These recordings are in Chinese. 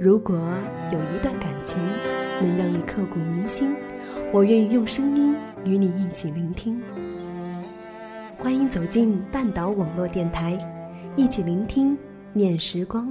如果有一段感情能让你刻骨铭心，我愿意用声音与你一起聆听。欢迎走进半岛网络电台，一起聆听念时光。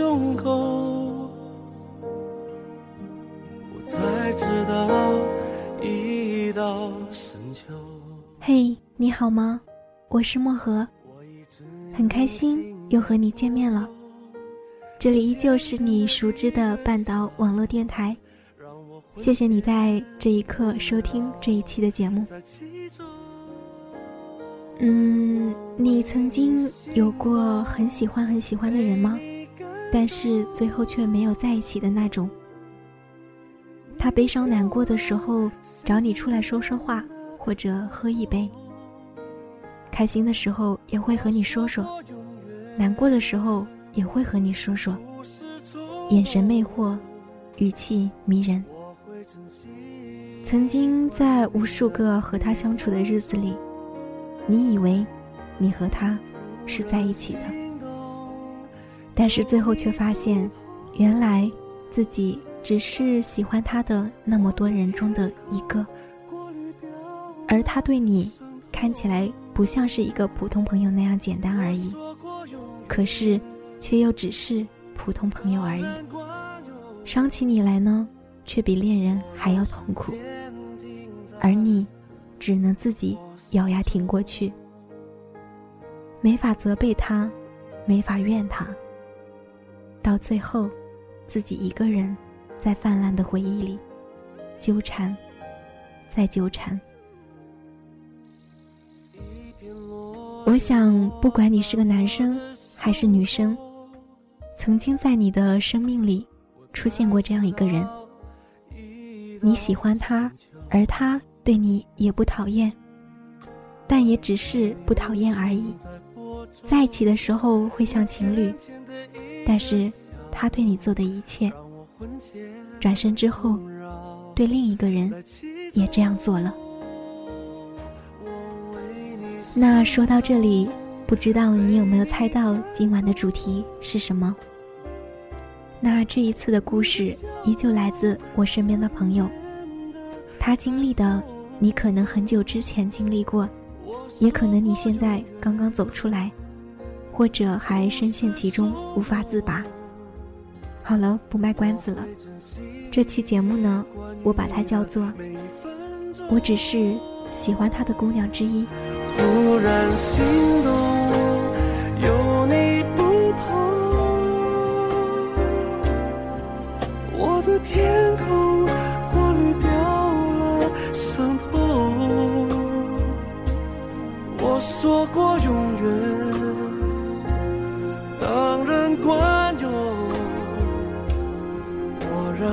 胸口，我才知道一到深秋。嘿，你好吗？我是漠河，很开心又和你见面了。这里依旧是你熟知的半岛网络电台，谢谢你在这一刻收听这一期的节目。嗯，你曾经有过很喜欢很喜欢的人吗？但是最后却没有在一起的那种。他悲伤难过的时候找你出来说说话，或者喝一杯。开心的时候也会和你说说，难过的时候也会和你说说。眼神魅惑，语气迷人。曾经在无数个和他相处的日子里。你以为你和他是在一起的，但是最后却发现，原来自己只是喜欢他的那么多人中的一个，而他对你看起来不像是一个普通朋友那样简单而已，可是却又只是普通朋友而已。伤起你来呢，却比恋人还要痛苦，而你只能自己。咬牙挺过去，没法责备他，没法怨他。到最后，自己一个人在泛滥的回忆里纠缠，再纠缠。我想，不管你是个男生还是女生，曾经在你的生命里出现过这样一个人。你喜欢他，而他对你也不讨厌。但也只是不讨厌而已，在一起的时候会像情侣，但是他对你做的一切，转身之后，对另一个人也这样做了。那说到这里，不知道你有没有猜到今晚的主题是什么？那这一次的故事依旧来自我身边的朋友，他经历的，你可能很久之前经历过。也可能你现在刚刚走出来，或者还深陷其中无法自拔。好了，不卖关子了。这期节目呢，我把它叫做“我只是喜欢他的姑娘之一”。突然心动，有你不同，我的天空过滤掉了伤痛。我说过永远，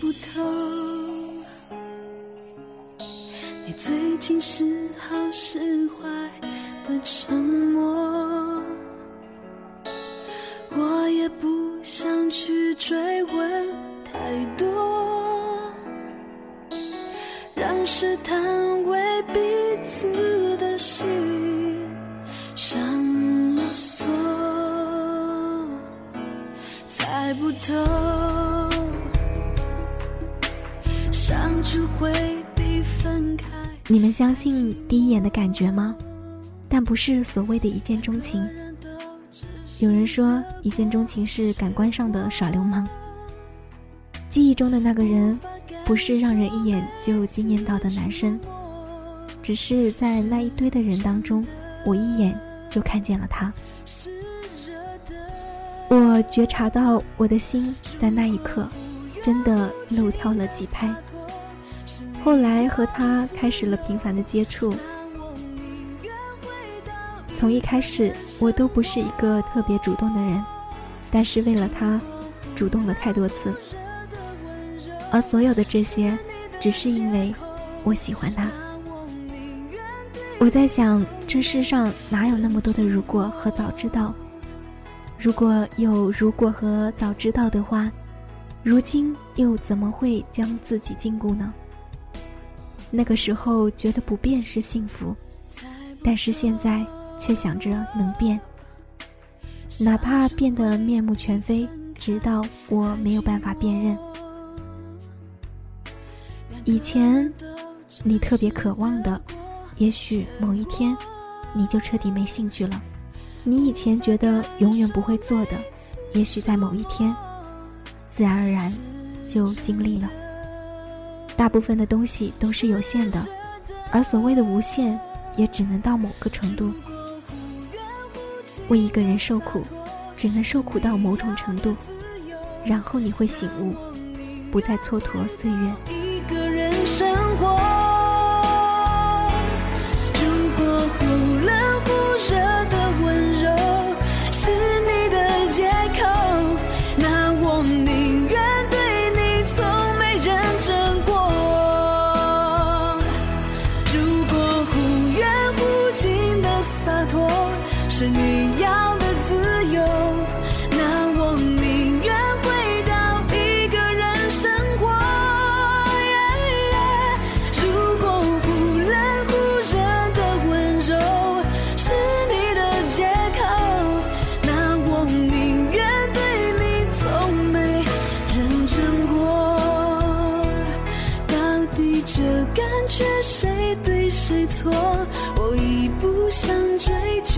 不透，你最近是好是坏的沉默，你们相信第一眼的感觉吗？但不是所谓的一见钟情。有人说一见钟情是感官上的耍流氓。记忆中的那个人，不是让人一眼就惊艳到的男生，只是在那一堆的人当中，我一眼就看见了他。我觉察到我的心在那一刻，真的漏跳了几拍。后来和他开始了频繁的接触，从一开始我都不是一个特别主动的人，但是为了他，主动了太多次，而所有的这些，只是因为我喜欢他。我在想，这世上哪有那么多的如果和早知道？如果有如果和早知道的话，如今又怎么会将自己禁锢呢？那个时候觉得不变是幸福，但是现在却想着能变，哪怕变得面目全非，直到我没有办法辨认。以前你特别渴望的，也许某一天你就彻底没兴趣了；你以前觉得永远不会做的，也许在某一天，自然而然就经历了。大部分的东西都是有限的，而所谓的无限，也只能到某个程度。为一个人受苦，只能受苦到某种程度，然后你会醒悟，不再蹉跎岁月。一个人生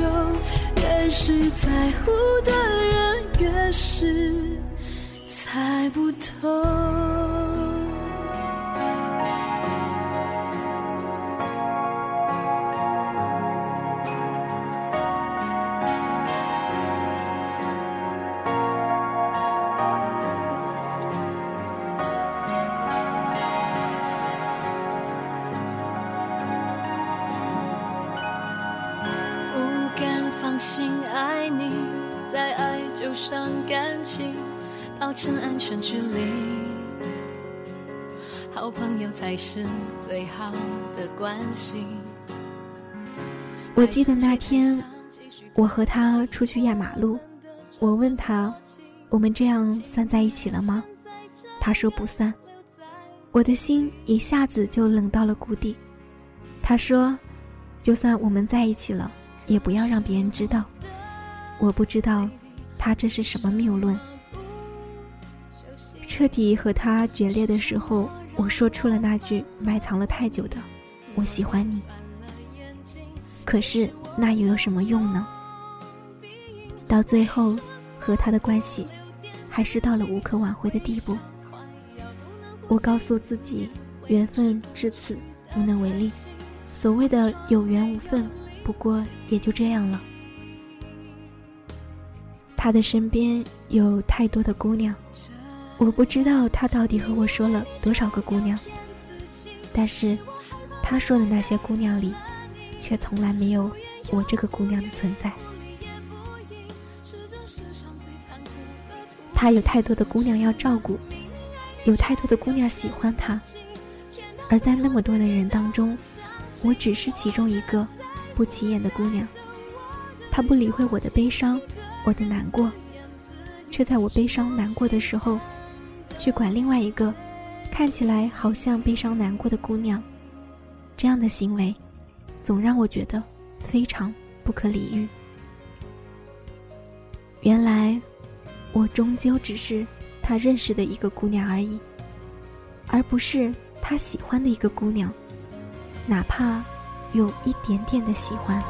越是在乎的人越是猜不透。是最好的关系。我记得那天，我和他出去压马路，我问他：“我们这样算在一起了吗？”他说不算。我的心一下子就冷到了谷底。他说：“就算我们在一起了，也不要让别人知道。”我不知道，他这是什么谬论。彻底和他决裂的时候，我说出了那句埋藏了太久的“我喜欢你”。可是那又有什么用呢？到最后，和他的关系，还是到了无可挽回的地步。我告诉自己，缘分至此无能为力，所谓的有缘无分，不过也就这样了。他的身边有太多的姑娘，我不知道他到底和我说了多少个姑娘，但是，他说的那些姑娘里，却从来没有我这个姑娘的存在。他有太多的姑娘要照顾，有太多的姑娘喜欢他，而在那么多的人当中，我只是其中一个不起眼的姑娘。他不理会我的悲伤。我的难过，却在我悲伤难过的时候，去管另外一个看起来好像悲伤难过的姑娘，这样的行为，总让我觉得非常不可理喻。原来，我终究只是他认识的一个姑娘而已，而不是他喜欢的一个姑娘，哪怕有一点点的喜欢。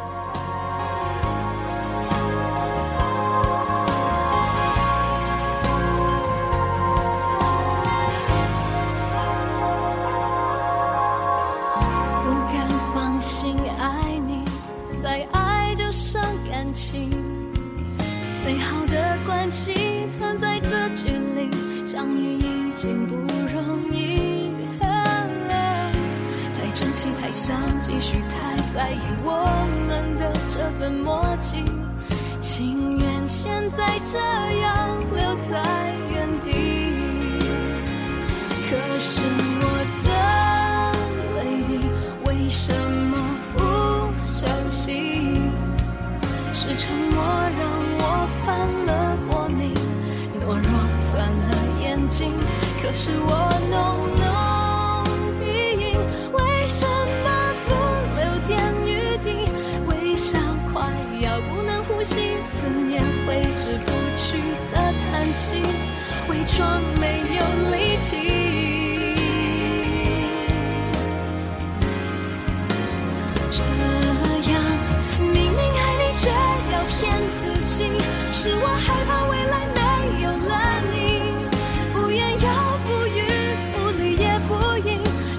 在意我们的这份默契，情愿现在这样留在原地。可是我的泪滴为什么不休息？是沉默让我。犯了过敏，懦弱酸了眼睛。可是我浓浓装没有力气。这样明明爱你却要骗自己是我害怕未来没有了你，不言又不语，不理也不应，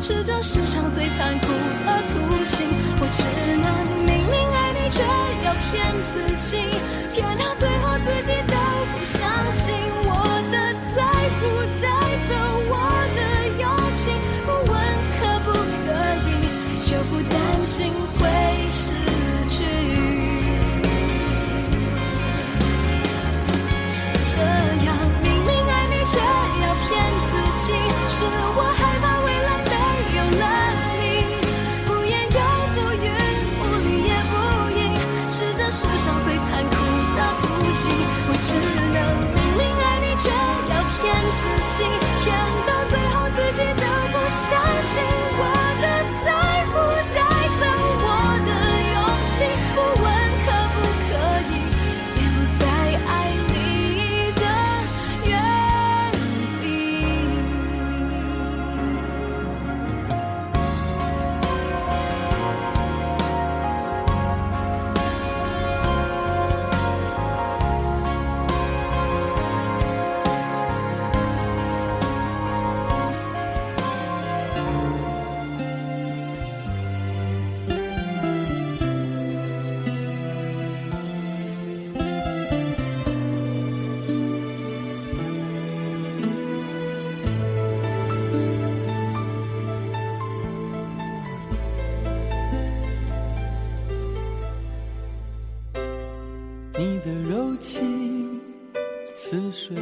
是这世上最残酷的图形。我只能明明爱你，却要骗自己，骗到最的柔情似水，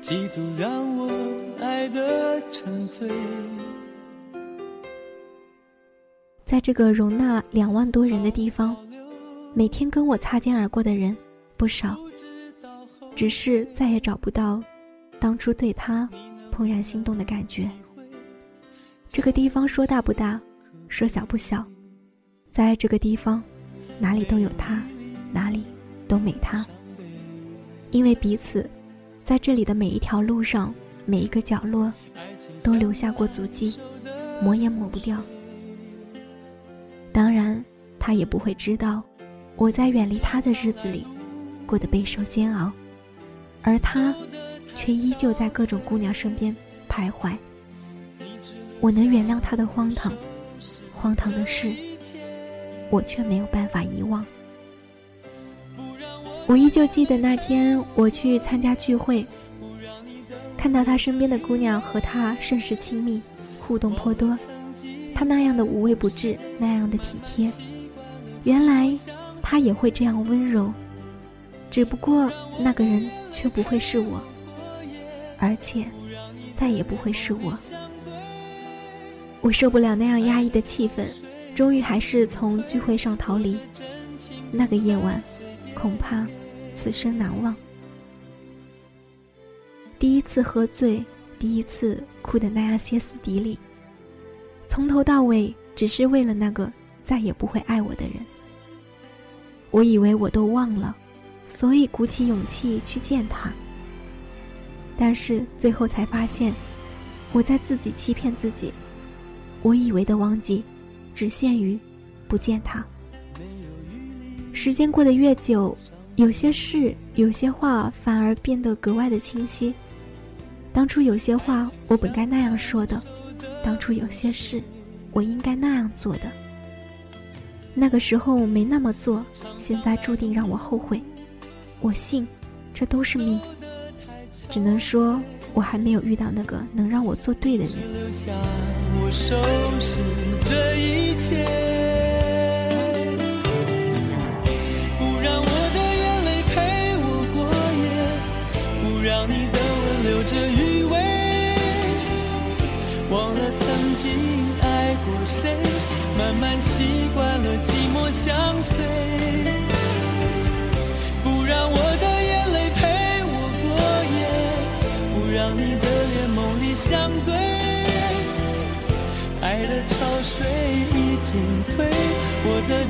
几度让我爱得沉醉。在这个容纳两万多人的地方，每天跟我擦肩而过的人不少，只是再也找不到当初对他怦然心动的感觉。这个地方说大不大，说小不小。在这个地方，哪里都有他，哪里都没他。因为彼此，在这里的每一条路上，每一个角落，都留下过足迹，抹也抹不掉。当然，他也不会知道我在远离他的日子里，过得备受煎熬，而他，却依旧在各种姑娘身边徘徊。我能原谅他的荒唐，荒唐的是，我却没有办法遗忘。我依旧记得那天我去参加聚会，看到他身边的姑娘和他甚是亲密，互动颇多。他那样的无微不至，那样的体贴，原来他也会这样温柔。只不过那个人却不会是我，而且再也不会是我。我受不了那样压抑的气氛，终于还是从聚会上逃离。那个夜晚，恐怕此生难忘。第一次喝醉，第一次哭得那样歇斯底里。从头到尾，只是为了那个再也不会爱我的人。我以为我都忘了，所以鼓起勇气去见他。但是最后才发现，我在自己欺骗自己。我以为的忘记，只限于不见他。时间过得越久，有些事、有些话反而变得格外的清晰。当初有些话，我本该那样说的。当初有些事，我应该那样做的。那个时候我没那么做，现在注定让我后悔。我信，这都是命。只能说，我还没有遇到那个能让我做对的人。收拾这一切不让我的眼泪陪我过夜，不让你的吻留着余味。忘了曾经爱过谁，慢慢习惯了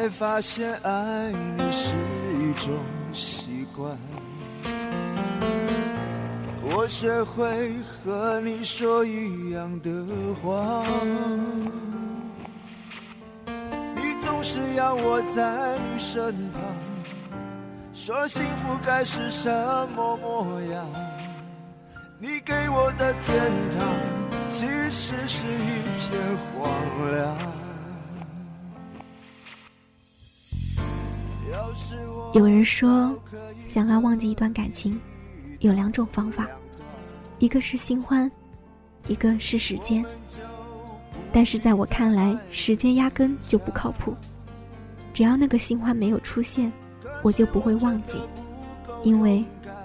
才发现爱你是一种习惯，我学会和你说一样的话，你总是要我在你身旁，说幸福该是什么模样？你给我的天堂，其实是一片荒凉。有人说，想要忘记一段感情，有两种方法，一个是新欢，一个是时间。但是在我看来，时间压根就不靠谱。只要那个新欢没有出现，我就不会忘记，因为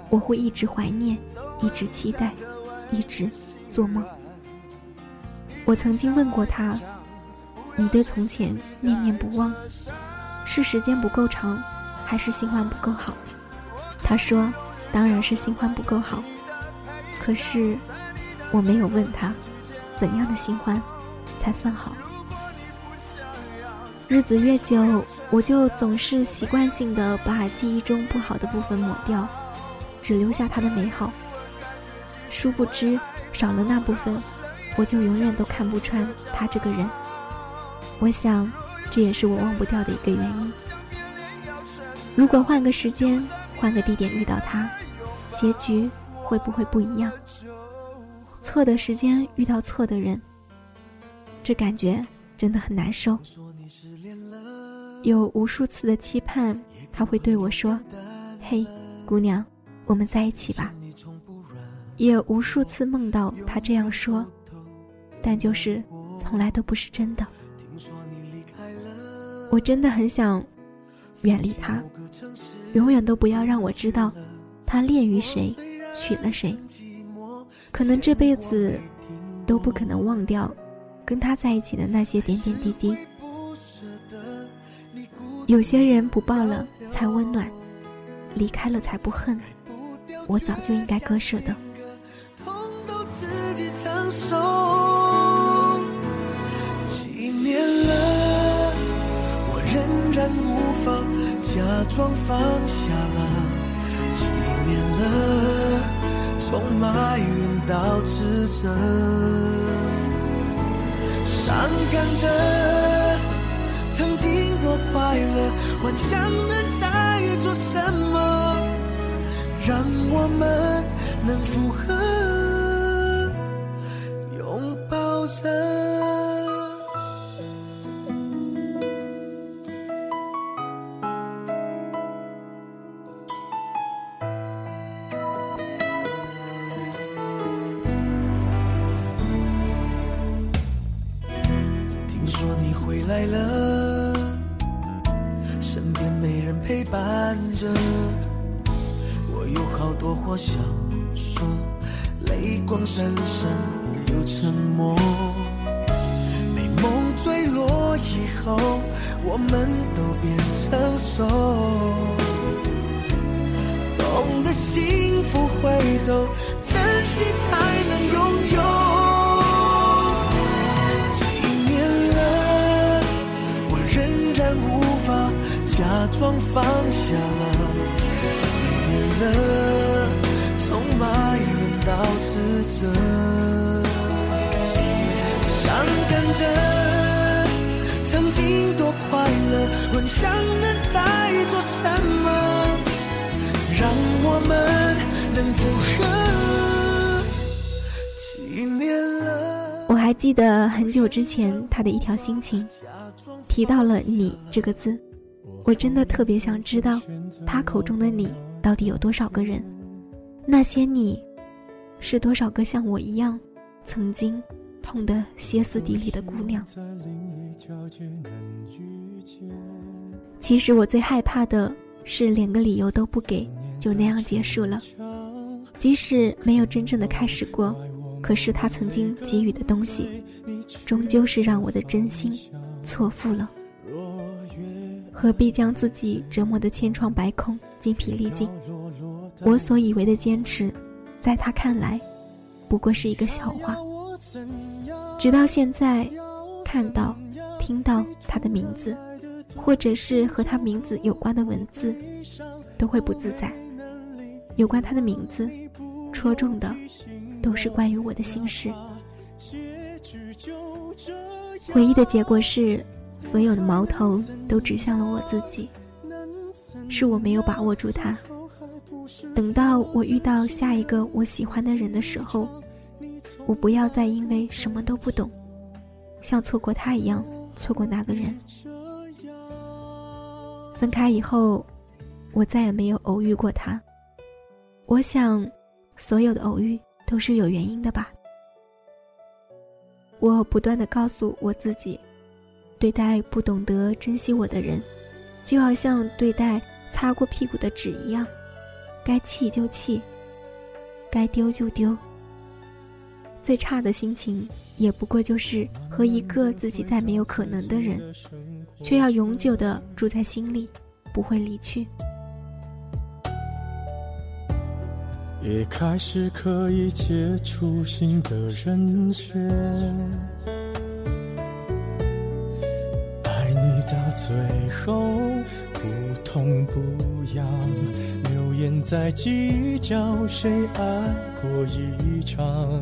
我会一直怀念，一直期待，一直做梦。我曾经问过他：“你对从前念念不忘，是时间不够长？”还是新欢不够好，他说：“当然是新欢不够好。”可是我没有问他，怎样的新欢才算好？日子越久，我就总是习惯性的把记忆中不好的部分抹掉，只留下他的美好。殊不知，少了那部分，我就永远都看不穿他这个人。我想，这也是我忘不掉的一个原因。如果换个时间，换个地点遇到他，结局会不会不一样？错的时间遇到错的人，这感觉真的很难受。有无数次的期盼，他会对我说：“嘿，姑娘，我们在一起吧。”也无数次梦到他这样说，但就是从来都不是真的。我真的很想远离他，永远都不要让我知道他恋于谁，娶了谁。可能这辈子都不可能忘掉跟他在一起的那些点点滴滴。有些人不抱了才温暖，离开了才不恨。我早就应该割舍的。假装放下了。几年了，从埋怨到指责，伤感着曾经多快乐，幻想能在做什么，让我们能复合。乐，幻想能再做什么，让我们能复合。几年了，我还记得很久之前他的一条心情，提到了“你”这个字，我真的特别想知道，他口中的你到底有多少个人。那些你，是多少个像我一样，曾经痛得歇斯底里的姑娘？其实我最害怕的是连个理由都不给，就那样结束了。即使没有真正的开始过，可是他曾经给予的东西，终究是让我的真心错付了。何必将自己折磨得千疮百孔、精疲力尽？我所以为的坚持，在他看来，不过是一个笑话。直到现在，看到、听到他的名字，或者是和他名字有关的文字，都会不自在。有关他的名字，戳中的都是关于我的心事。唯一的结果是，所有的矛头都指向了我自己，是我没有把握住他。等到我遇到下一个我喜欢的人的时候，我不要再因为什么都不懂，像错过他一样错过那个人。分开以后，我再也没有偶遇过他。我想，所有的偶遇都是有原因的吧。我不断的告诉我自己，对待不懂得珍惜我的人，就要像对待擦过屁股的纸一样。该弃就弃，该丢就丢。最差的心情，也不过就是和一个自己再没有可能的人，却要永久的住在心里，不会离去。也开始可以接触新的人选，爱你到最后不痛不痒。眼在计较谁爱过一场，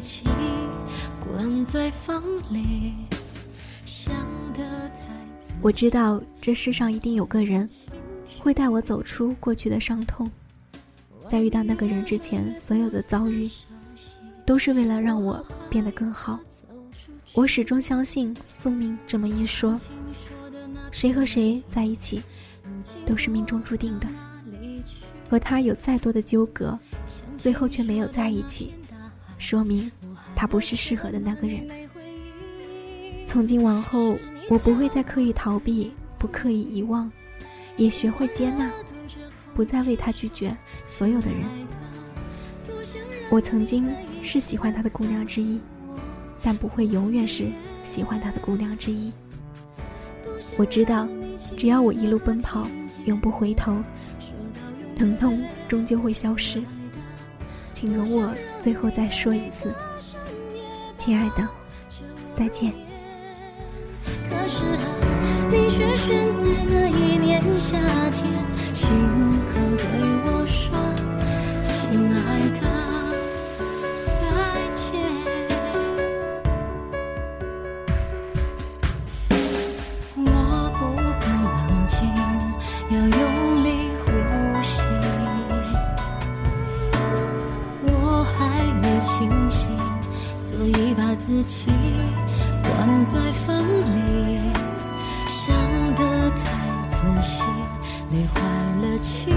自己关在房里，想得太仔我知道这世上一定有个人，会带我走出过去的伤痛。在遇到那个人之前，所有的遭遇，都是为了让我变得更好。我始终相信宿命这么一说，谁和谁在一起，都是命中注定的。和他有再多的纠葛，最后却没有在一起，说明他不是适合的那个人。从今往后，我不会再刻意逃避，不刻意遗忘，也学会接纳，不再为他拒绝所有的人。我曾经是喜欢他的姑娘之一，但不会永远是喜欢他的姑娘之一。我知道，只要我一路奔跑，永不回头，疼痛终究会消失。请容我最后再说一次，亲爱的，再见。可是啊，你却选在那一年夏天，亲口对我说：“亲爱的，自己关在房里，想得太仔细，累坏了情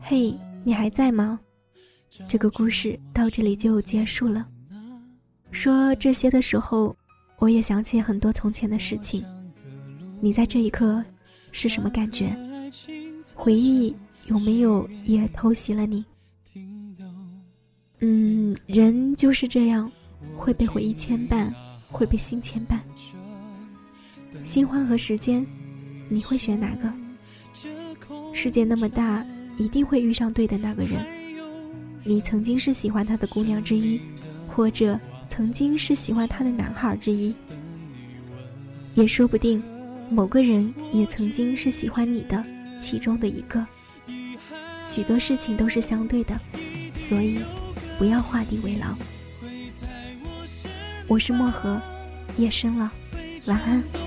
嘿，你还在吗？这个故事到这里就结束了。说这些的时候，我也想起很多从前的事情。你在这一刻是什么感觉？回忆有没有也偷袭了你？嗯，人就是这样，会被回忆牵绊，会被心牵绊。新欢和时间，你会选哪个？世界那么大，一定会遇上对的那个人。你曾经是喜欢他的姑娘之一，或者曾经是喜欢他的男孩之一，也说不定，某个人也曾经是喜欢你的其中的一个。许多事情都是相对的，所以不要画地为牢。我是漠河，夜深了，晚安。